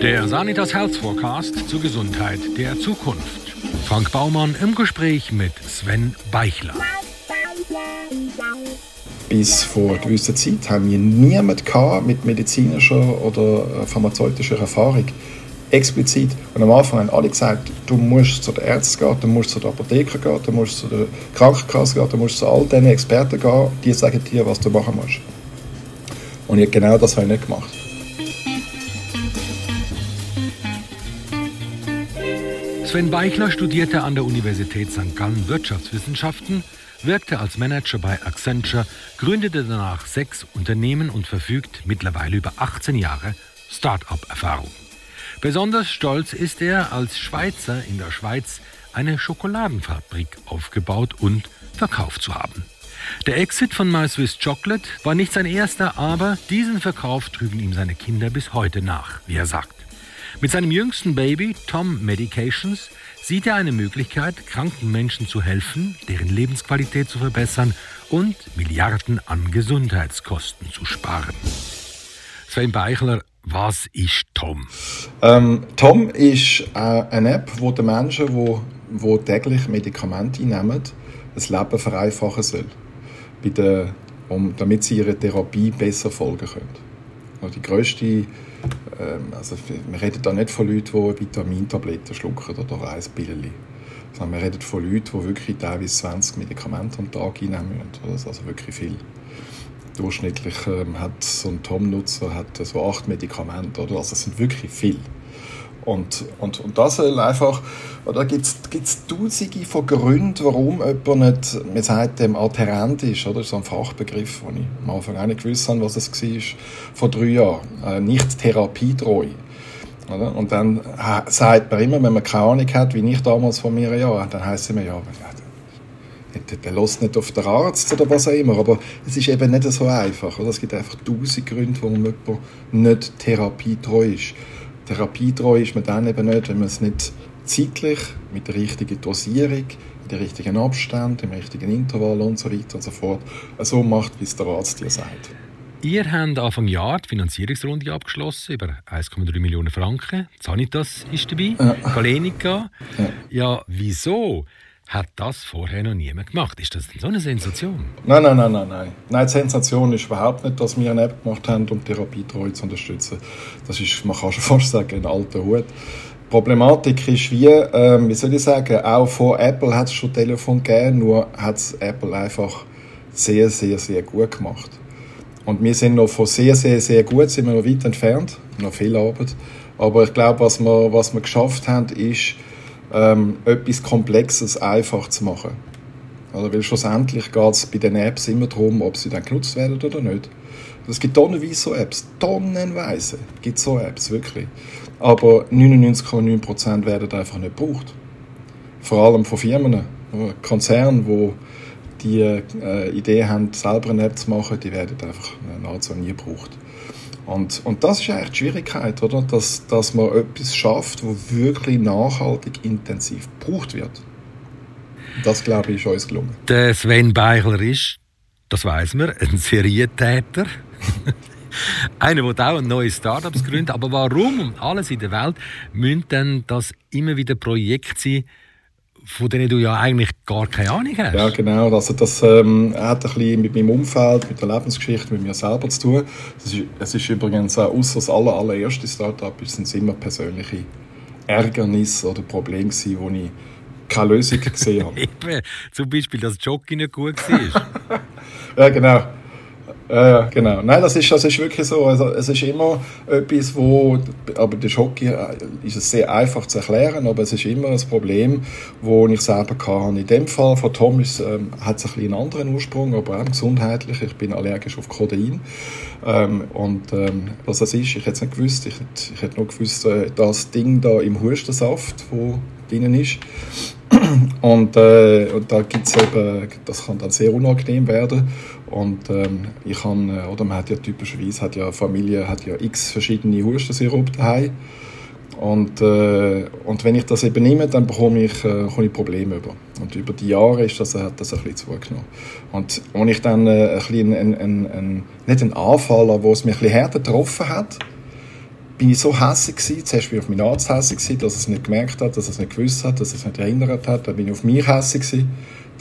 Der Sanitas Health Forecast zur Gesundheit der Zukunft. Frank Baumann im Gespräch mit Sven Beichler. Bis vor einer gewissen Zeit haben wir niemanden mit medizinischer oder pharmazeutischer Erfahrung explizit. Und am Anfang haben alle gesagt, du musst zu den Ärzten gehen, du musst zu der Apotheker gehen, du musst zu der Krankenkasse gehen, du musst zu all diesen Experten gehen, die sagen dir, was du machen musst. Und genau das habe ich nicht gemacht. Sven Beichler studierte an der Universität St. Gallen Wirtschaftswissenschaften, wirkte als Manager bei Accenture, gründete danach sechs Unternehmen und verfügt mittlerweile über 18 Jahre Start-up-Erfahrung. Besonders stolz ist er, als Schweizer in der Schweiz eine Schokoladenfabrik aufgebaut und verkauft zu haben. Der Exit von My Swiss Chocolate war nicht sein erster, aber diesen Verkauf trügen ihm seine Kinder bis heute nach, wie er sagt. Mit seinem jüngsten Baby, Tom Medications, sieht er eine Möglichkeit, kranken Menschen zu helfen, deren Lebensqualität zu verbessern und Milliarden an Gesundheitskosten zu sparen. Sven Beichler was ist Tom? Ähm, Tom ist äh, eine App, wo die Menschen, die wo, täglich Medikamente einnehmen, das Leben vereinfachen soll, bei der, um, damit sie ihre Therapie besser folgen können. Die grösste, ähm, also wir reden da nicht von Leuten, die Vitamintabletten schlucken oder Reispillen, sondern wir reden von Leuten, die wirklich teilweise 20 Medikamente am Tag einnehmen müssen. Also wirklich viel durchschnittlich ähm, hat so ein Tom-Nutzer so acht Medikamente, oder? Also es sind wirklich viel. Und, und, und das einfach, da gibt es tausende von Gründen, warum jemand nicht, man sagt dem adherent ist, oder? Das so ein Fachbegriff, den ich am Anfang auch nicht gewusst habe, was es war, vor drei Jahren. Äh, nicht therapietreu. Oder? Und dann äh, sagt man immer, wenn man keine Ahnung hat, wie ich damals vor mir ja, dann heisst es immer, ja, der lässt nicht auf den Arzt oder was auch immer, aber es ist eben nicht so einfach. Oder? Es gibt einfach tausend Gründe, warum jemand nicht therapietreu ist. Therapietreu ist man dann eben nicht, wenn man es nicht zeitlich, mit der richtigen Dosierung, mit dem richtigen Abstand, im richtigen Intervall und so weiter und so fort, so macht, wie es der Arzt dir sagt. Ihr habt Anfang Jahr die Finanzierungsrunde abgeschlossen über 1,3 Millionen Franken. Sanitas ist dabei, ja. Galenica. Ja. ja, wieso? Hat das vorher noch niemand gemacht. Ist das so eine Sensation? Nein, nein, nein, nein, nein. Nein, die Sensation ist überhaupt nicht, dass wir eine App gemacht haben, um Therapietreu zu unterstützen. Das ist, man kann schon fast sagen, ein alter Hut. Die Problematik ist wie, ähm, wie soll ich sagen, auch von Apple hat es schon Telefon gegeben, nur hat es Apple einfach sehr, sehr, sehr gut gemacht. Und wir sind noch von sehr, sehr, sehr gut, sind wir noch weit entfernt, noch viel Arbeit. Aber ich glaube, was wir, was wir geschafft haben, ist, ähm, etwas Komplexes einfach zu machen. Also, weil schlussendlich geht es bei den Apps immer darum, ob sie dann genutzt werden oder nicht. Es gibt tonnenweise so Apps, tonnenweise gibt so Apps, wirklich. Aber 99,9% werden einfach nicht gebraucht. Vor allem von Firmen, Konzernen, die die äh, Idee haben, selber eine App zu machen, die werden einfach nahezu nie gebraucht. Und, und das ist eigentlich die Schwierigkeit, oder? Dass, dass man etwas schafft, wo wirklich nachhaltig intensiv gebraucht wird. Das, glaube ich, ist uns gelungen. Der Sven Beichler ist, das weiß man, ein Serientäter. Einer, der auch ein neues Startups gründet. Aber warum alles in der Welt müssen denn das immer wieder Projekte sein, von denen du ja eigentlich gar keine Ahnung hast. Ja, genau. Also das ähm, hat ein bisschen mit meinem Umfeld, mit der Lebensgeschichte, mit mir selber zu tun. Es ist, es ist übrigens auch, außer das aller, allererste Startup, sind es immer persönliche Ärgernisse oder Probleme gewesen, wo ich keine Lösung gesehen habe. Eben, zum Beispiel, dass Jockey nicht gut war. ja, genau. Ja, genau. Nein, das ist, das ist wirklich so. Also, es ist immer etwas, wo, aber der Hockey äh, ist es sehr einfach zu erklären, aber es ist immer ein Problem, wo ich selber kann. In dem Fall von Tom ist, ähm, hat es ein bisschen einen anderen Ursprung, aber auch gesundheitlich. Ich bin allergisch auf Codein. Ähm, und ähm, was das ist, ich hätte es nicht gewusst. Ich, ich hätte nur gewusst, äh, das Ding da im Hustensaft, wo drinnen ist, und, äh, und da gibt's eben, das kann dann sehr unangenehm werden. Und ähm, ich kann, äh, oder man hat ja typischerweise, hat ja Familie hat ja x verschiedene Hustensirup daheim. Und, äh, und wenn ich das eben nehme, dann bekomme ich, äh, bekomme ich Probleme über. Und über die Jahre ist das, hat das ein bisschen zugenommen. Und als ich dann äh, ein bisschen, ein, ein, ein, nicht einen Anfall, aber wo es mich ein bisschen härter getroffen hat, bin ich so hässlich gewesen. Zuerst bin ich auf meinen Arzt hässlich gewesen, dass er es nicht gemerkt hat, dass er es nicht gewusst hat, dass er es nicht erinnert hat. Dann bin ich auf mich hässlich gewesen,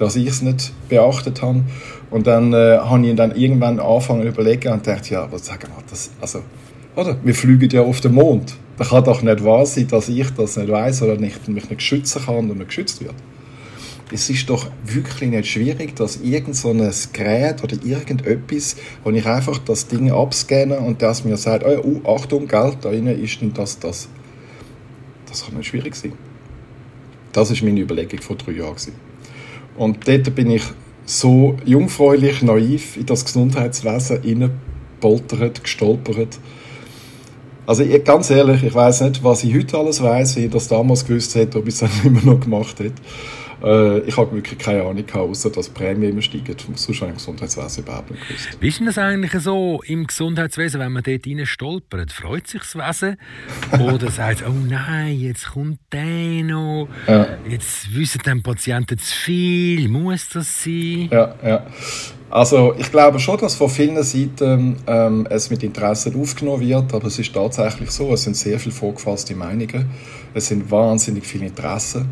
dass ich es nicht beachtet habe. Und dann äh, habe ich dann irgendwann angefangen zu überlegen und dachte, ja, was sagen wir, das, also, oder? Wir fliegen ja auf den Mond. Da kann doch nicht wahr sein, dass ich das nicht weiß oder nicht, mich nicht schützen kann und nicht geschützt wird. Es ist doch wirklich nicht schwierig, dass irgend so Gerät oder irgendetwas, wo ich einfach das Ding abscanne und das mir sagt, oh, uh, Achtung, Geld, da innen ist denn das, das. Das kann nicht schwierig sein. Das ist meine Überlegung vor drei Jahren. Und dort bin ich so jungfräulich, naiv in das Gesundheitswesen hineingepoltert, gestolpert. Also ganz ehrlich, ich weiß nicht, was ich heute alles weiß, wie ich das damals gewusst hätte, ob ich es dann immer noch gemacht hätte. Äh, ich habe wirklich keine Ahnung gehabt, außer dass die Prämie immer steigen. Sonst habe ich Gesundheitswesen überhaupt nicht gewusst. Wie ist denn das eigentlich so im Gesundheitswesen, wenn man dort rein stolpert? Freut sich das Wesen? Oder sagt es, oh nein, jetzt kommt der noch, ja. jetzt wissen die Patienten zu viel, muss das sein? Ja, ja. Also ich glaube schon, dass von vielen Seiten ähm, es mit Interesse aufgenommen wird, aber es ist tatsächlich so, es sind sehr viele vorgefasste Meinungen, es sind wahnsinnig viele Interessen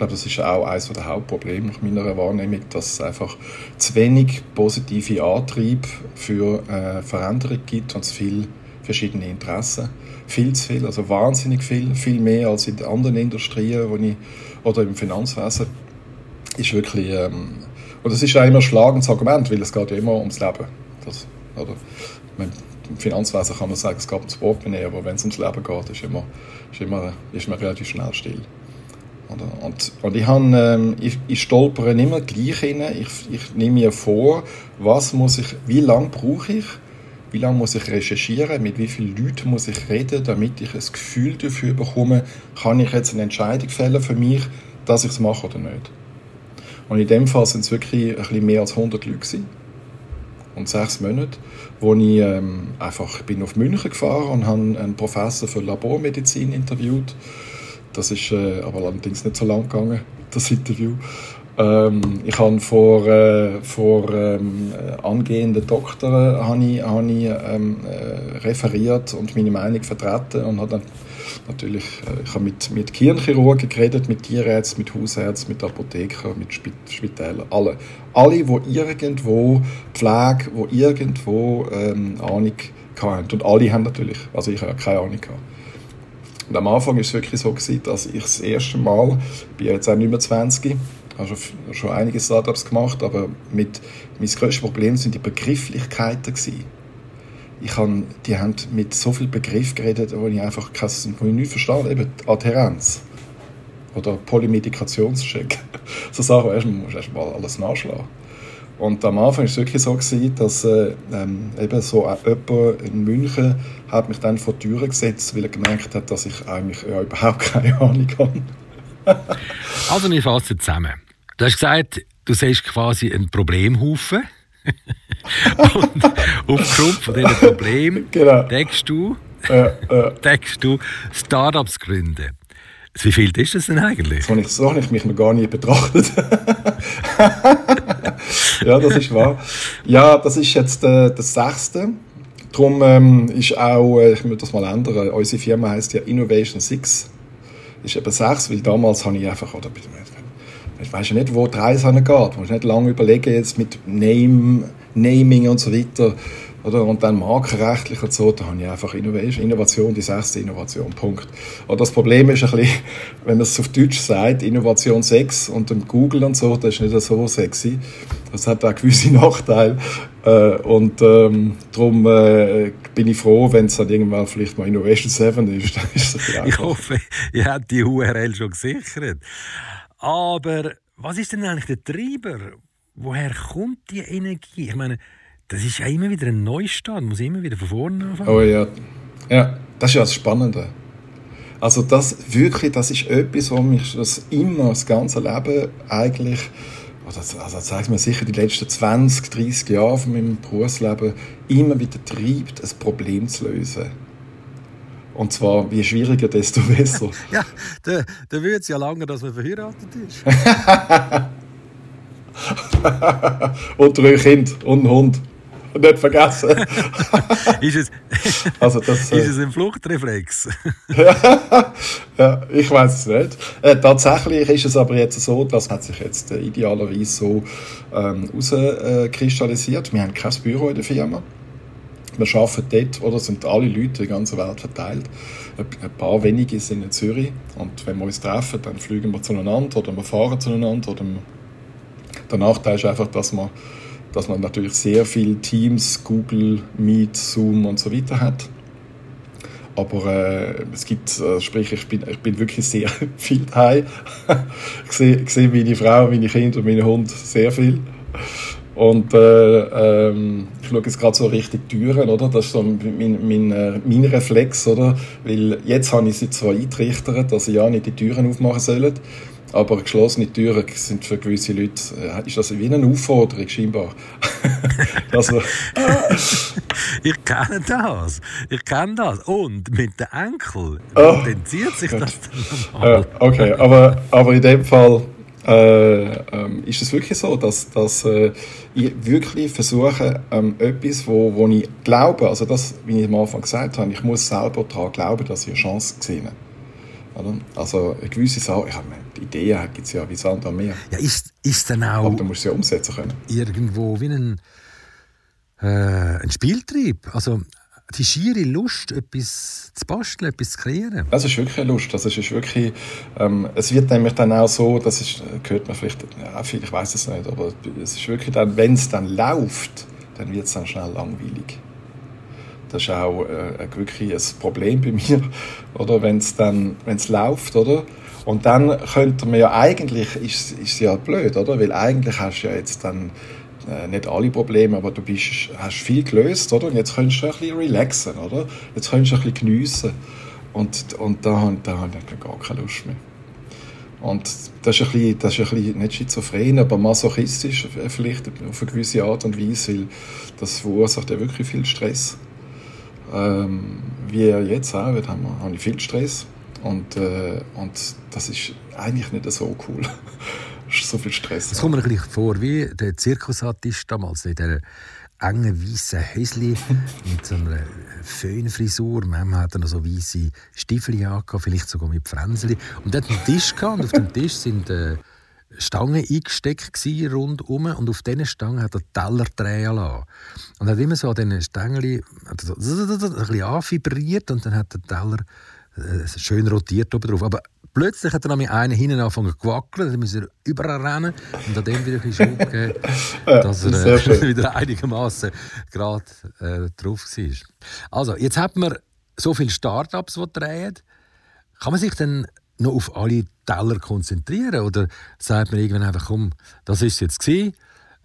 glaube, das ist auch eines der Hauptprobleme nach meiner Wahrnehmung, dass es einfach zu wenig positive Antrieb für äh, Veränderung gibt und zu viele verschiedene Interessen. Viel zu viel, also wahnsinnig viel, viel mehr als in anderen Industrien wo ich, oder im Finanzwesen. Ist wirklich, ähm, und das ist auch immer ein schlagendes Argument, weil es geht ja immer ums Leben. Das, oder, meine, im Finanzwesen kann man sagen, es geht ums Portemonnaie, aber wenn es ums Leben geht, ist, immer, ist, immer, ist man relativ schnell still. Oder? Und, und ich, habe, ähm, ich, ich stolpere immer gleich rein. Ich, ich nehme mir vor, was muss ich, wie lange brauche ich, wie lange muss ich recherchieren, mit wie vielen Leuten muss ich reden, damit ich ein Gefühl dafür bekomme, kann ich jetzt eine Entscheidung fällen für mich, dass ich es mache oder nicht. Und in dem Fall sind es wirklich ein bisschen mehr als 100 Leute gewesen. Und sechs Monate, wo ich ähm, einfach bin auf München gefahren und habe einen Professor für Labormedizin interviewt das ist äh, aber allerdings nicht so lang gegangen, das Interview. Ähm, ich habe vor, äh, vor ähm, angehenden Doktoren habe ich, habe ich, ähm, äh, referiert und meine Meinung vertreten und habe dann natürlich, äh, ich habe mit, mit Kirnchirurgen geredet, mit Tierärzten, mit Hausärzten, mit Apothekern, mit Spitälern, alle. Alle, die irgendwo Pflege, die irgendwo ähm, Ahnung hatten. Und alle haben natürlich, also ich habe keine Ahnung gehabt. Und am Anfang war es wirklich so, gewesen, dass ich das erste Mal, ich bin jetzt auch nicht mehr 20, habe schon, schon einige Startups gemacht, aber mit, mein grösstes Problem sind die Begrifflichkeiten gewesen. Ich habe, die haben mit so vielen Begriffen geredet, wo ich einfach wo ich nicht verstehe, eben Adherenz oder Polymedikationscheck. so Sachen, erst, musst du erst mal alles nachschlagen. Und am Anfang war es wirklich so, gewesen, dass äh, ähm, eben so äh, jemand in München hat mich dann vor die Tür gesetzt, weil er gemerkt hat, dass ich eigentlich ja, überhaupt keine Ahnung habe. also, wir fassen zusammen. Du hast gesagt, du siehst quasi einen Problemhaufen. und aufgrund von diesen Problemen genau. denkst du, äh, äh. denkst du Startups gründen. Wie viel ist das denn eigentlich? So habe ich, so habe ich mich noch gar nie betrachtet. ja, das ist wahr. Ja, das ist jetzt äh, das sechste. Darum ähm, ist auch, äh, ich muss das mal ändern, unsere Firma heißt ja Innovation 6. Ist eben sechs, weil damals habe ich einfach, oder ich weiß ja nicht, wo die Reise geht. Man muss nicht lange überlegen jetzt mit Name, Naming und so weiter. Oder? Und dann markenrechtlich und so, da habe ich einfach Innovation, Innovation, die sechste Innovation, Punkt. Und das Problem ist ein bisschen, wenn man es auf Deutsch sagt, Innovation 6 und dann Google und so, das ist nicht so sexy. Das hat auch gewisse Nachteile. Äh, und ähm, darum äh, bin ich froh, wenn es dann irgendwann vielleicht mal Innovation 7 ist. Dann ist es ich hoffe, ihr habt die URL schon gesichert. Aber was ist denn eigentlich der Treiber? Woher kommt die Energie? Ich meine, das ist ja immer wieder ein Neustart, muss immer wieder von vorne anfangen. Oh ja, ja, das ist ja das Spannende. Also das wirklich, das ist etwas, was mich das immer das ganze Leben eigentlich, also, also zeigt mir sicher die letzten 20, 30 Jahre von meinem Berufsleben immer wieder treibt, ein Problem zu lösen. Und zwar, je schwieriger, desto besser. ja, da, da wird es ja lange, dass man verheiratet ist. und drei Kinder und einen Hund. Nicht vergessen. ist, es, also das, ist es ein Fluchtreflex? ja, ich weiß es nicht. Äh, tatsächlich ist es aber jetzt so, das hat sich jetzt äh, idealerweise so ähm, herauskristallisiert. Wir haben kein Büro in der Firma. Wir arbeiten dort, oder sind alle Leute in der ganzen Welt verteilt. Ein paar wenige sind in Zürich. Und wenn wir uns treffen, dann fliegen wir zueinander oder wir fahren zueinander. Oder der Nachteil ist einfach, dass man dass man natürlich sehr viele Teams, Google, Meet, Zoom und so weiter hat. Aber äh, es gibt, äh, sprich, ich bin, ich bin wirklich sehr viel daheim. ich, sehe, sehe meine Frau, meine Kinder meinen Hund sehr viel. Und äh, ähm, ich schaue jetzt gerade so richtig Türen, oder? Das ist so mein, mein, äh, mein Reflex, oder? Weil jetzt habe ich sie zwar eingerichtet, dass sie ja nicht die Türen aufmachen sollen, aber geschlossene Türen sind für gewisse Leute, äh, ist das wie eine Aufforderung scheinbar. also, ich kenne das. Ich kenne das. Und mit den Enkel oh, sich das dann nochmal. Okay, aber, aber in dem Fall äh, ähm, ist es wirklich so, dass, dass äh, ich wirklich versuche, ähm, etwas, wo, wo ich glaube, also das, wie ich am Anfang gesagt habe, ich muss selber daran glauben, dass ich eine Chance gesehen habe. Also eine gewisse Sache, ich meine, die Ideen gibt es ja wie Sand am Meer. Ja, ist, ist dann auch... Aber du musst sie ja umsetzen können. Irgendwo wie ein, äh, ein Spieltrieb. Also die schiere Lust, etwas zu basteln, etwas zu kreieren. Das ist wirklich eine Lust. Es, ist wirklich, ähm, es wird nämlich dann auch so, das ist, hört man vielleicht, ja, ich weiß es nicht, aber es ist wirklich dann, wenn es dann läuft, dann wird es dann schnell langweilig. Das ist auch äh, wirklich ein Problem bei mir, oder? Wenn es dann, wenn läuft, oder? Und dann könnte man ja eigentlich, ist, ist ja blöd, oder? Weil eigentlich hast du ja jetzt dann äh, nicht alle Probleme, aber du bist, hast viel gelöst, oder? Und jetzt könntest du ein bisschen relaxen, oder? Jetzt könntest du ein bisschen geniessen. Und, und da, da habe ich gar keine Lust mehr. Und das ist, ein bisschen, das ist ein bisschen nicht schizophren, aber masochistisch vielleicht auf eine gewisse Art und Weise, weil das verursacht ja wirklich viel Stress. Ähm, wie jetzt auch, da habe ich viel Stress und, äh, und das ist eigentlich nicht so cool. so viel Stress. Es kommt mir ein bisschen vor wie der Zirkusartist damals in der engen weißen Häsli mit so einer Föhnfrisur. Manchmal hat er noch so weiße Stiefel angehabt, vielleicht sogar mit Fränzeli. Und er hat einen Tisch gehabt, und auf dem Tisch sind äh, Stangen eingesteckt rundum und auf diesen Stangen hat er Teller drehen lassen. Und hat immer so an diesen Stängel so ein bisschen anvibriert und dann hat der Teller äh, schön rotiert oben drauf. Aber plötzlich hat er noch einen hinten angefangen zu wackeln, dann musste er überall rennen und an dem wieder ein bisschen Schub gegeben, dass er äh, wieder einigermaßen gerade äh, drauf war. Also, jetzt hat man so viele Startups, die drehen. Kann man sich dann noch auf alle Teller konzentrieren? Oder sagt man irgendwann einfach, komm, das ist jetzt gewesen,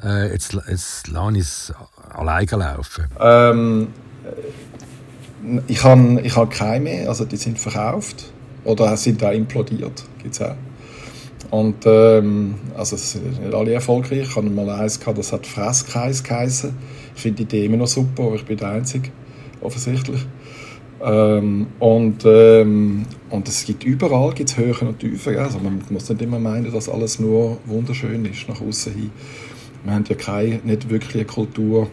äh, jetzt, jetzt lasse ich es alleine laufen? Ähm, ich habe ich hab keine mehr, also die sind verkauft oder sind auch implodiert, gibt auch. Und ähm, also es sind nicht alle erfolgreich. Ich hatte mal eins, gehabt, das hat Fresskreis geheißen. Ich finde die Idee immer noch super, aber ich bin der Einzige, offensichtlich. Ähm, und, ähm, und es gibt überall gibt's Höhen und Tiefen. Also man muss nicht immer meinen, dass alles nur wunderschön ist nach außen hin. Wir haben ja keine, nicht wirklich eine Kultur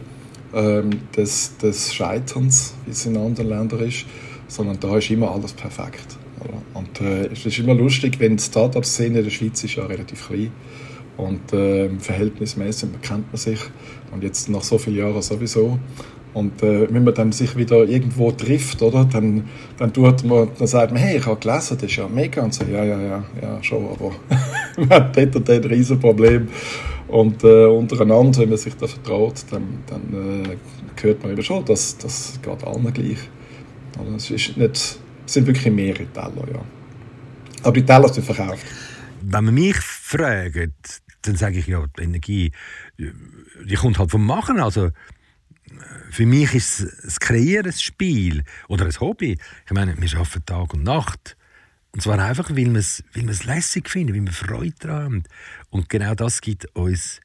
ähm, des, des Scheiterns, wie es in anderen Ländern ist, sondern da ist immer alles perfekt. Und äh, es ist immer lustig, wenn die Startup-Szene in der Schweiz ist ja relativ klein und äh, verhältnismäßig kennt man sich und jetzt nach so vielen Jahren sowieso. Und äh, wenn man dann sich wieder irgendwo trifft, oder, dann, dann, tut man, dann sagt man, hey, ich habe gelesen, das ist ja mega. Und so, ja, ja, ja, ja, schon, aber man hat dort und dort ein Riesenproblem. Und äh, untereinander, wenn man sich da vertraut, dann, dann äh, hört man eben schon, dass das geht allen gleich. Also, es ist nicht, es sind wirklich mehrere Teller, ja. Aber die Teller sind verkauft. Wenn man mich fragt, dann sage ich ja, die Energie, die kommt halt vom Machen. Also für mich ist das Kreieren ein Spiel oder ein Hobby. Ich meine, wir arbeiten Tag und Nacht. Und zwar einfach, weil wir es, weil wir es lässig finden, weil wir Freude daran haben. Und genau das gibt uns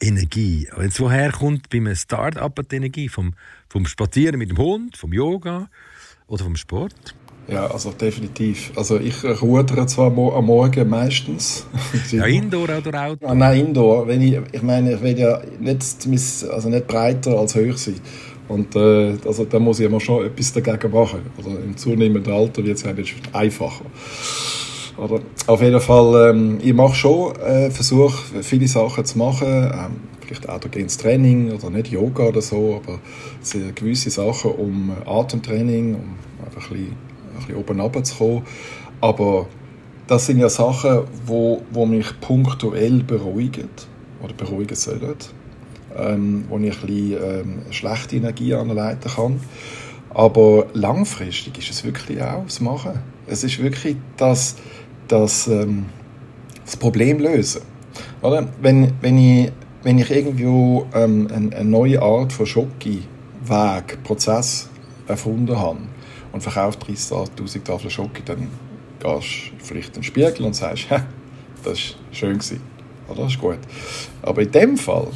Energie. Jetzt woher kommt bei einem Start-up die Energie? Vom, vom Spazieren mit dem Hund, vom Yoga oder vom Sport? Ja, also definitiv. Also ich rudere zwar am Morgen meistens. ja, Indoor oder Auto? Ah, nein, Indoor. Wenn ich, ich meine, ich will ja nicht, also nicht breiter als höher sein. Und äh, also, da muss ich immer schon etwas dagegen machen. Also im zunehmenden Alter wird es eigentlich einfacher. Oder auf jeden Fall, ähm, ich mache schon, äh, versuche viele Sachen zu machen. Ähm, vielleicht autogenes Training oder nicht Yoga oder so, aber gewisse Sachen um Atemtraining, um einfach ein bisschen ein bisschen oben runterzukommen. Aber das sind ja Sachen, wo, wo mich punktuell beruhigen oder beruhigen sollen, ähm, wo ich ein bisschen ähm, schlechte Energie anleiten kann. Aber langfristig ist es wirklich auch das Machen. Es ist wirklich das, das, ähm, das Problem lösen. Oder? Wenn, wenn, ich, wenn ich irgendwo ähm, eine, eine neue Art von Schocke-Weg, Prozess erfunden habe, und verkauft 30.000 Tafeln Schoki, dann gehst du vielleicht in den Spiegel und sagst, das war schön. Oder? Das ist gut. Aber in dem Fall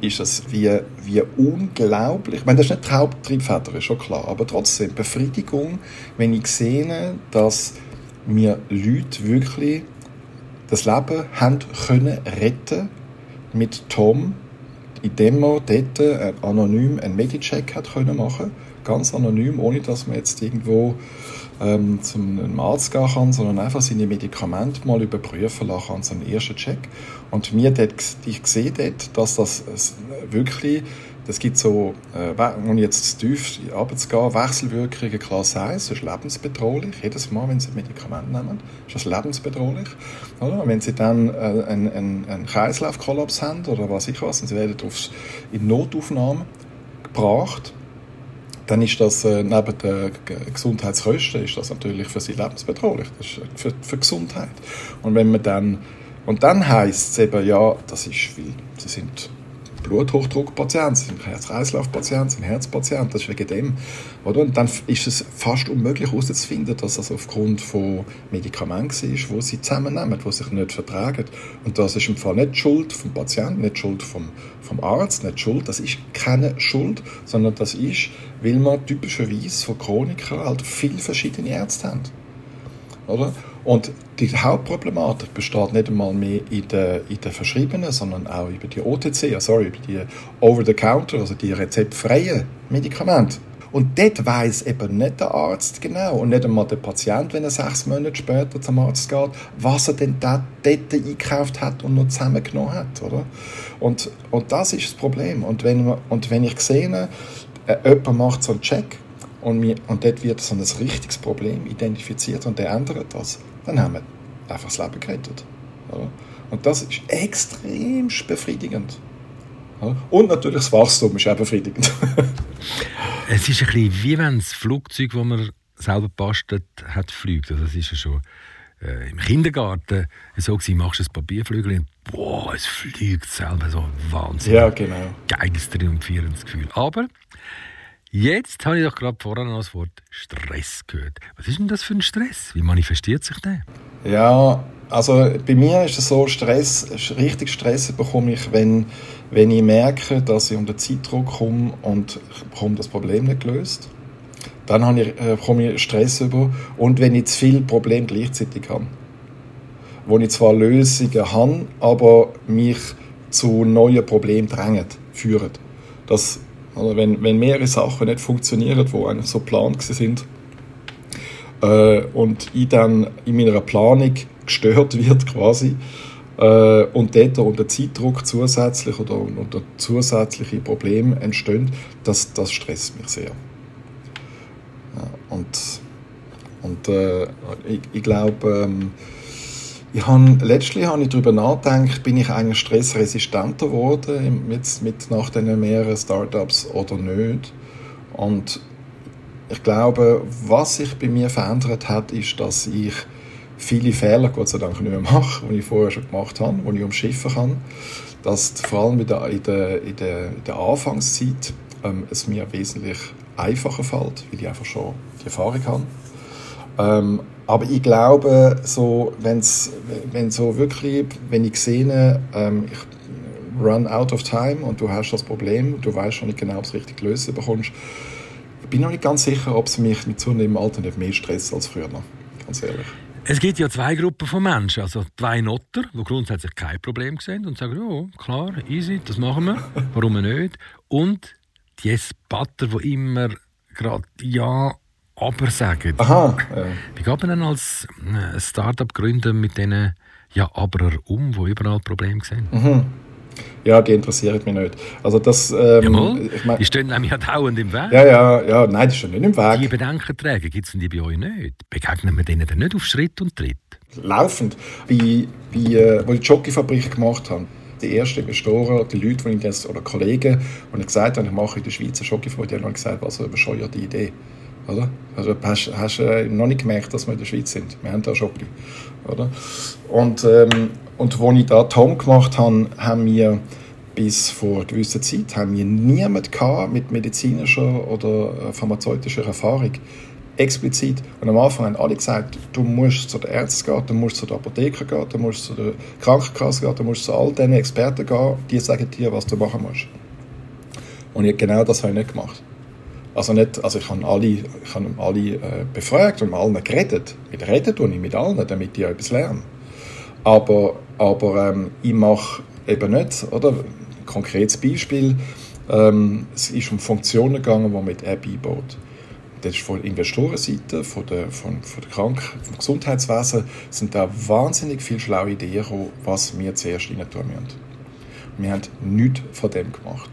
ist es wie, wie unglaublich, ich meine, das ist nicht die Haupttriebfeder, ist schon klar, aber trotzdem Befriedigung, wenn ich sehe, dass mir Leute wirklich das Leben haben können retten mit Tom, indem er dort anonym einen Medicheck hat können machen ganz anonym, ohne dass man jetzt irgendwo ähm, zum Arzt gehen kann, sondern einfach seine Medikamente mal überprüfen lassen kann, so einen ersten Check. Und mir dort, ich sehe dort, dass das wirklich, das gibt so, äh, ohne jetzt zu tief runterzugehen, Wechselwirkungen Klasse 1, das ist lebensbedrohlich. Jedes Mal, wenn Sie ein Medikament nehmen, ist das lebensbedrohlich. Oder? Wenn Sie dann äh, einen, einen, einen Kreislaufkollaps haben oder was ich was, und Sie werden aufs, in Notaufnahme gebracht, dann ist das äh, neben den Gesundheitskosten ist das natürlich für sie lebensbedrohlich. Das ist für, für Gesundheit. Und wenn man dann und dann heißt es eben, ja, das ist, weil sie sind Bluthochdruckpatient, sind Herz-Kreislauf-Patient, sind Herzpatient, das ist wegen dem. Oder? Und dann ist es fast unmöglich herauszufinden, dass das aufgrund von Medikamenten ist, die sie zusammennehmen, die sich nicht vertragen. Und das ist im Fall nicht Schuld vom Patienten, nicht Schuld vom, vom Arzt, nicht Schuld, das ist keine Schuld, sondern das ist, weil man typischerweise von Chronikern halt viele verschiedene Ärzte haben. Oder? Und die Hauptproblematik besteht nicht einmal mehr in den, in den verschriebenen, sondern auch über die OTC, sorry, über die Over-the-Counter, also die rezeptfreien Medikamente. Und dort weiß eben nicht der Arzt genau und nicht einmal der Patient, wenn er sechs Monate später zum Arzt geht, was er denn dort, dort eingekauft hat und noch zusammengenommen hat. Oder? Und, und das ist das Problem. Und wenn, und wenn ich sehe, äh, jemand macht so einen Check und, mir, und dort wird so ein richtiges Problem identifiziert und der ändert das, dann haben wir einfach das Leben gerettet. Oder? Und das ist extrem befriedigend. Und natürlich das Wachstum ist auch befriedigend. es ist ein bisschen wie wenn das Flugzeug, das man selber bastelt hat, fliegt. Also es ist ja schon äh, im Kindergarten so gewesen, machst du ein Papierflügel und boah, es fliegt selber so Wahnsinn. Ja, genau. Geiles, triumphierendes Gefühl. Aber Jetzt habe ich doch gerade vorhin das Wort Stress gehört. Was ist denn das für ein Stress? Wie manifestiert sich der? Ja, also bei mir ist es so, Stress, richtig Stress bekomme ich, wenn, wenn ich merke, dass ich unter Zeitdruck komme und ich bekomme das Problem nicht gelöst. Dann habe ich, äh, bekomme ich Stress über und wenn ich zu viele Probleme gleichzeitig habe. Wo ich zwar Lösungen habe, aber mich zu neuen Problemen drängen, führen. Das oder wenn, wenn mehrere Sachen nicht funktionieren, die eigentlich so geplant sind, äh, und ich dann in meiner Planung gestört wird quasi, äh, und dort unter Zeitdruck zusätzlich oder unter zusätzliche Probleme entstehen, das, das stresst mich sehr. Ja, und und äh, ich, ich glaube, ähm, ich habe, letztlich habe ich darüber nachgedacht, bin ich eigentlich stressresistenter geworden mit, mit nach den mehreren Startups oder nicht. Und ich glaube, was sich bei mir verändert hat, ist, dass ich viele Fehler, Gott sei Dank, nicht mehr mache, die ich vorher schon gemacht habe, die ich umschiffen kann. Dass vor allem in der, in der, in der, in der Anfangszeit ähm, es mir wesentlich einfacher fällt, weil ich einfach schon die Erfahrung habe. Ähm, aber ich glaube, so, wenn's, wenn so wirklich, wenn ich sehe, ähm, ich run out of time und du hast das Problem, du weißt schon nicht genau, ob es richtig lösen bekommst, ich bin noch nicht ganz sicher, ob es mich mit zunehmendem Alter nicht mehr Stress als früher. Ganz ehrlich. Es gibt ja zwei Gruppen von Menschen. Also zwei Notter, die grundsätzlich kein Problem sehen und sagen, ja, klar, easy, das machen wir, warum nicht? Und die Spatter, die immer gerade ja, aber sagen. Aha. Ja. Wie geht man denn als äh, Start-up-Gründer mit diesen ja, aber um, die überall Probleme sehen? Mhm. Ja, die interessieren mich nicht. Also das, ähm, Jawohl, ich mein, die stehen nämlich ja dauernd im Weg. Ja, ja, ja, nein, die stehen nicht im Weg. Die Bedenkenträger, gibt es die bei euch nicht? Begegnen wir denen dann nicht auf Schritt und Tritt? Laufend. Wie, wie äh, wo ich die Jockeyfabrik gemacht habe, die ersten Investoren, die Leute, die ich das, oder Kollegen, die ich gesagt habe, ich mache in der Schweiz eine Jockeyfabrik, die haben gesagt, was eine bescheuerte Idee. Oder? Also hast, hast äh, noch nicht gemerkt, dass wir in der Schweiz sind. Wir haben da Jockey. Oder? Und, ähm, und als ich da Tom gemacht habe, haben wir bis vor einer gewissen Zeit haben wir niemanden mit medizinischer oder äh, pharmazeutischer Erfahrung. Explizit. Und am Anfang haben alle gesagt, du musst zu der Ärzten gehen, du musst zu der Apotheker gehen, du musst zu der Krankenkasse gehen, du musst zu all diesen Experten gehen, die sagen dir, was du machen musst. Und genau das habe ich nicht gemacht. Also, nicht, also ich habe alle, ich habe alle äh, befragt und mit allen geredet. Mit reden tue ich mit allen, damit ich etwas lerne. Aber, aber ähm, ich mache eben nicht, oder? Ein konkretes Beispiel, ähm, es ist um Funktionen gegangen, die mit App einbaut. Das ist von Investorenseite, von der, von, von der Krank vom Gesundheitswesen, sind da wahnsinnig viele schlaue Ideen gekommen, was wir zuerst rein tun müssen. Wir haben nichts von dem gemacht.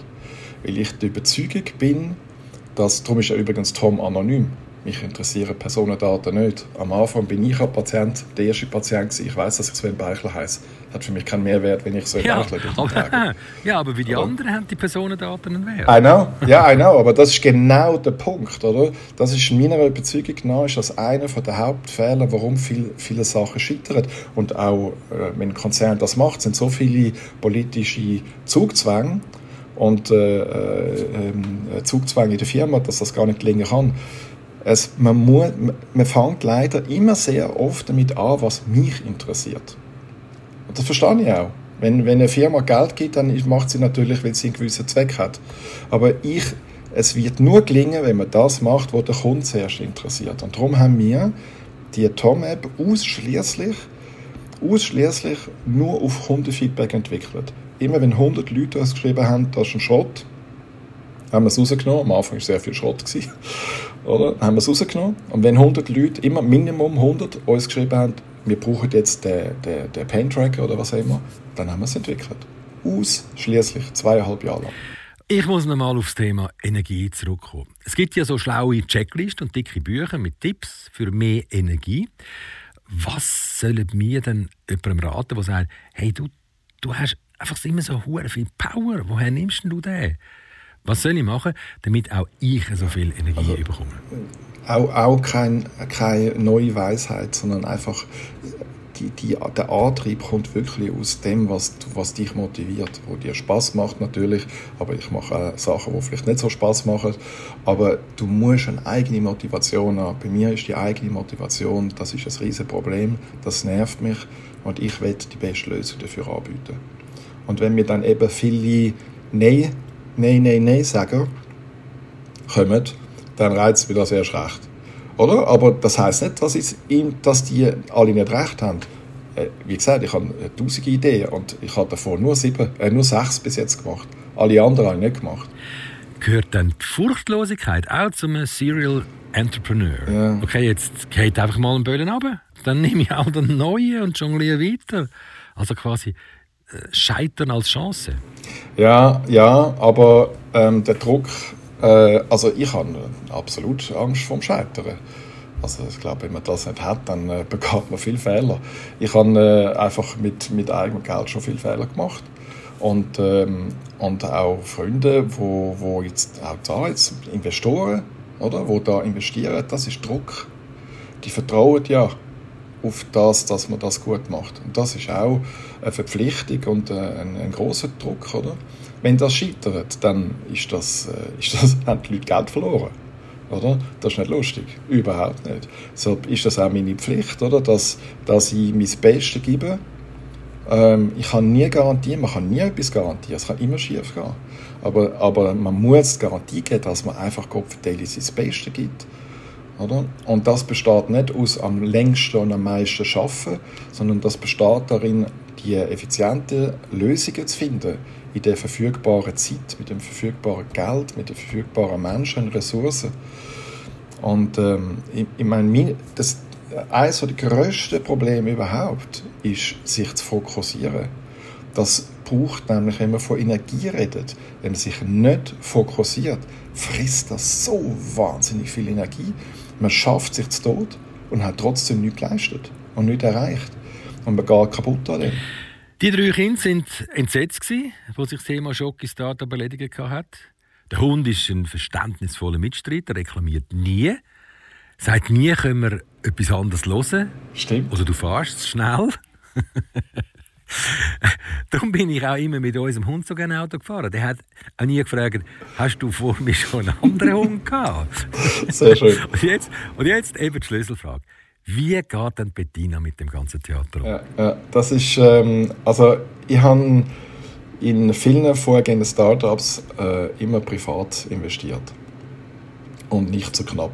Weil ich der Überzeugung bin, das, darum ist ja übrigens Tom anonym. Mich interessieren Personendaten nicht. Am Anfang bin ich ein Patient, der erste Patient gewesen. Ich weiß, dass ich Sven Beichler heiße. Hat für mich keinen Mehrwert, wenn ich so ja, Beichler aber, ja, aber wie die aber, anderen haben die Personendaten einen Wert. I know, ja, I know, aber das ist genau der Punkt, oder? Das ist meiner Überzeugung nach ist das einer der Hauptfehler, warum viel, viele Sachen scheitern. Und auch, äh, wenn ein Konzern das macht, sind so viele politische Zugzwänge, und äh, äh, Zugzwang in der Firma, dass das gar nicht gelingen kann. Es, man, muss, man fängt leider immer sehr oft damit an, was mich interessiert. Und das verstehe ich auch. Wenn, wenn eine Firma Geld gibt, dann macht sie natürlich, weil sie einen gewissen Zweck hat. Aber ich, es wird nur gelingen, wenn man das macht, was der Kunde zuerst interessiert. Und darum haben wir die Tom-App ausschließlich ausschließlich nur auf Kundenfeedback entwickelt immer wenn 100 Leute das geschrieben haben, das ist ein Schrott, haben wir es rausgenommen. Am Anfang war sehr viel Schrott. Gewesen, oder? Haben wir es rausgenommen. Und wenn 100 Leute, immer Minimum 100, uns geschrieben haben, wir brauchen jetzt den, den, den Pen-Tracker oder was auch immer, dann haben wir es entwickelt. Ausschließlich zweieinhalb Jahre lang. Ich muss nochmal aufs Thema Energie zurückkommen. Es gibt ja so schlaue Checklisten und dicke Bücher mit Tipps für mehr Energie. Was sollen wir denn jemandem raten, der sagt, hey, du, du hast einfach immer so hure viel Power. Woher nimmst du den? Was soll ich machen, damit auch ich so viel Energie also, bekomme? Auch, auch kein, keine neue Weisheit, sondern einfach die, die, der Antrieb kommt wirklich aus dem, was, was dich motiviert, wo dir Spaß macht natürlich, aber ich mache auch Sachen, die vielleicht nicht so Spaß machen, aber du musst eine eigene Motivation haben. Bei mir ist die eigene Motivation, das ist ein riesen Problem, das nervt mich und ich will die beste Lösung dafür anbieten. Und wenn wir dann eben viele Nein, Nein, Nein, Nein sagen, kommen, dann reizt mir das erst recht. Oder? Aber das heißt nicht, dass, ich, dass die alle nicht recht haben. Äh, wie gesagt, ich habe tausend Ideen und ich habe davon nur, sieben, äh, nur sechs bis jetzt gemacht. Alle anderen habe ich nicht gemacht. Gehört dann die Furchtlosigkeit auch zum Serial Entrepreneur? Ja. Okay, jetzt geht einfach mal einen Böllen runter. Dann nehme ich auch den neuen und jongliere weiter. Also quasi Scheitern als Chance? Ja, ja, aber ähm, der Druck, äh, also ich habe absolut Angst vom Scheitern. Also ich glaube, wenn man das nicht hat, dann äh, begeht man viele Fehler. Ich habe äh, einfach mit, mit eigenem Geld schon viele Fehler gemacht. Und, ähm, und auch Freunde, wo, wo jetzt auch da jetzt Investoren, oder, wo da investieren, das ist Druck. Die vertrauen ja auf das, dass man das gut macht. Und das ist auch eine Verpflichtung und äh, ein, ein großer Druck, oder? Wenn das scheitert, dann ist das, äh, ist das, haben die Leute Geld verloren. Oder? Das ist nicht lustig. Überhaupt nicht. So ist das auch meine Pflicht, oder? Dass, dass ich mein Bestes gebe, Ähm, ich kann nie garantieren, man kann nie etwas garantieren, es kann immer schief gehen. Aber, aber man muss die Garantie geben, dass man einfach verteilt sein Bestes gibt. Oder? Und das besteht nicht aus am längsten und am meisten schaffen, sondern das besteht darin, die effizienten Lösungen zu finden in der verfügbaren Zeit, mit dem verfügbaren Geld, mit den verfügbaren Menschen und Ressourcen. Und ähm, ich, ich meine, das, eines der grössten Probleme überhaupt ist, sich zu fokussieren. Das braucht nämlich, wenn man von Energie redet, wenn man sich nicht fokussiert, frisst das so wahnsinnig viel Energie. Man schafft sich zu Tod und hat trotzdem nichts geleistet und nichts erreicht. Und man geht kaputt an dem. Die drei Kinder waren entsetzt, als sich das Thema Schock ins Startup erledigt hat. Der Hund ist ein verständnisvoller Mitstreiter, reklamiert nie. Sagt nie, können wir etwas anderes hören. Stimmt. Also du fährst schnell. Darum bin ich auch immer mit unserem Hund so gerne Auto gefahren. Der hat auch nie gefragt, hast du vor mir schon einen anderen Hund gehabt? Sehr schön. Und jetzt, und jetzt eben die Schlüsselfrage. Wie geht denn Bettina mit dem ganzen Theater um? Ja, ja, das ist, ähm, also ich habe in vielen vorgehenden Startups äh, immer privat investiert und nicht so knapp.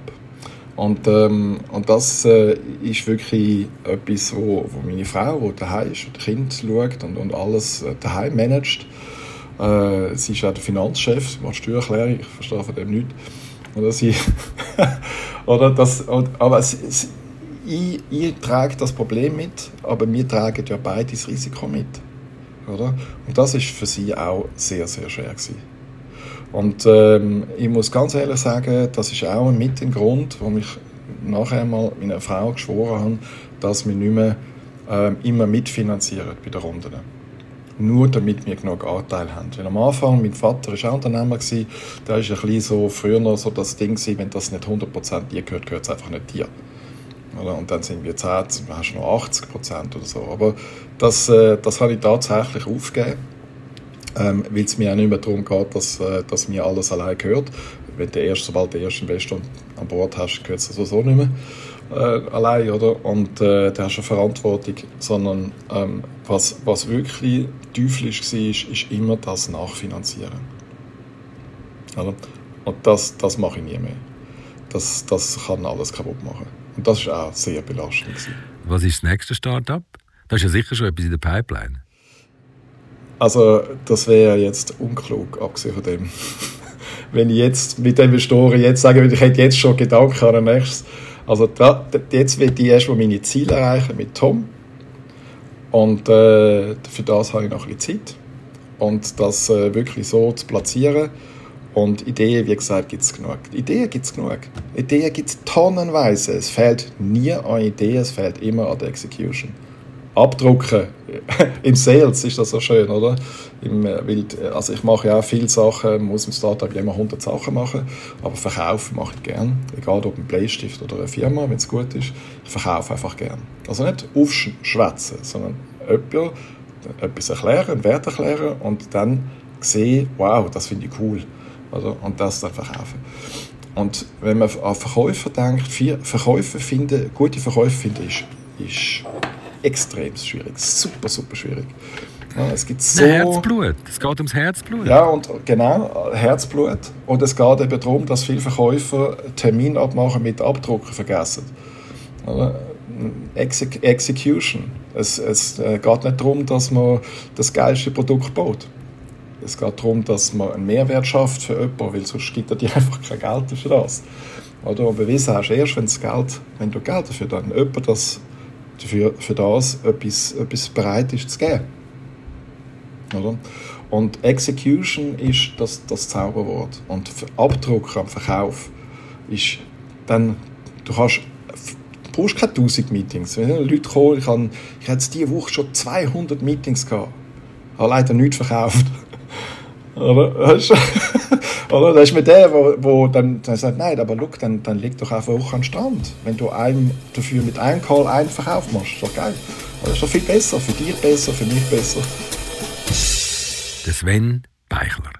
Und, ähm, und das äh, ist wirklich etwas, wo, wo meine Frau, die daheim ist, das Kind schaut und, und alles äh, daheim managt. Äh, sie ist auch der Finanzchef, sie macht Steuererklärung, ich verstehe von dem nichts. Oder sie, oder das, aber sie, sie, ich, ich trage das Problem mit, aber wir tragen ja beide das Risiko mit. Oder? Und das ist für sie auch sehr, sehr schwer gewesen. Und ähm, ich muss ganz ehrlich sagen, das ist auch mit dem Grund, warum ich nachher mal meiner Frau geschworen habe, dass wir nicht mehr ähm, immer mitfinanzieren bei den Runden. Nur damit wir genug Anteil haben. Weil am Anfang, mein Vater war auch Unternehmer, da war ein bisschen so, früher noch so das Ding, wenn das nicht 100% dir gehört, gehört es einfach nicht dir. Und dann sind wir 10, dann hast du noch 80% oder so. Aber das, äh, das habe ich tatsächlich aufgegeben ähm, weil es mir auch nicht mehr darum geht, dass, äh, dass mir alles allein gehört. Wenn du erst, sobald den ersten Investor an Bord hast, gehört es sowieso nicht mehr äh, allein, oder? Und äh, da hast du eine Verantwortung, sondern ähm, was, was wirklich teuflisch war, ist, ist immer das Nachfinanzieren. Oder? Und das, das mache ich nie mehr. Das, das kann alles kaputt machen. Und das war auch sehr belastend. Gewesen. Was ist das nächste Startup? Da ist ja sicher schon etwas in der Pipeline. Also, das wäre jetzt unklug, abgesehen von dem. Wenn ich jetzt mit den Investoren jetzt sagen würde, ich hätte jetzt schon Gedanken an ein nächstes. Also, da, jetzt will ich erstmal meine Ziele erreichen mit Tom. Und äh, für das habe ich noch ein bisschen Zeit. Und das äh, wirklich so zu platzieren. Und Ideen, wie gesagt, gibt es genug. Ideen gibt es genug. Ideen gibt es tonnenweise. Es fehlt nie an Ideen, es fehlt immer an der Execution abdrucken. Im Sales ist das so schön, oder? Im, äh, äh, also ich mache ja auch viele Sachen, muss im Startup immer 100 Sachen machen, aber verkaufen mache ich gern. Egal ob ein Bleistift oder eine Firma, wenn es gut ist, ich verkaufe einfach gern. Also nicht aufschwätzen, sondern jemand, etwas erklären, einen Wert erklären und dann sehen, wow, das finde ich cool. Oder? Und das dann verkaufen. Und wenn man an Verkäufer denkt, Verkäufer finden, gute Verkäufer finden, ist, ist extrem schwierig. Super, super schwierig. Ja, es gibt so... Herzblut. Es geht ums Herzblut. Ja, und genau, Herzblut. Und es geht eben darum, dass viele Verkäufer Termin abmachen mit Abdrucken vergessen. Exec Execution. Es, es äh, geht nicht darum, dass man das geilste Produkt baut. Es geht darum, dass man einen Mehrwert schafft für jemanden, weil sonst gibt er dir einfach kein Geld für das. Oder? Bewiesen hast du erst, wenn, Geld, wenn du Geld dafür dann jemand das dafür, für das etwas, etwas bereit ist zu geben. Oder? Und Execution ist das, das Zauberwort. Und Abdruck am Verkauf ist dann, du kannst, du brauchst keine 1000 Meetings. Wenn Leute kommen, ich, habe, ich hatte diese Woche schon 200 Meetings gehabt, habe leider nichts verkauft. Oder? Oder? Das ist mit der, wo, wo dann, dann sagt, nein, aber look, dann, dann leg doch einfach hoch an den Strand. Wenn du einem dafür mit einem Call einen Verkauf machst, ist doch geil. Das ist doch viel besser, für dich besser, für mich besser. Der Sven Beichler.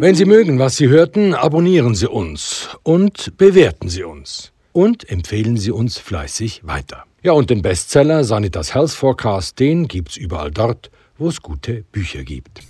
Wenn Sie mögen, was Sie hörten, abonnieren Sie uns und bewerten Sie uns. und empfehlen Sie uns fleißig weiter. Ja, und den Bestseller Sanitas Health Forecast, den gibt's überall dort, wo es gute Bücher gibt.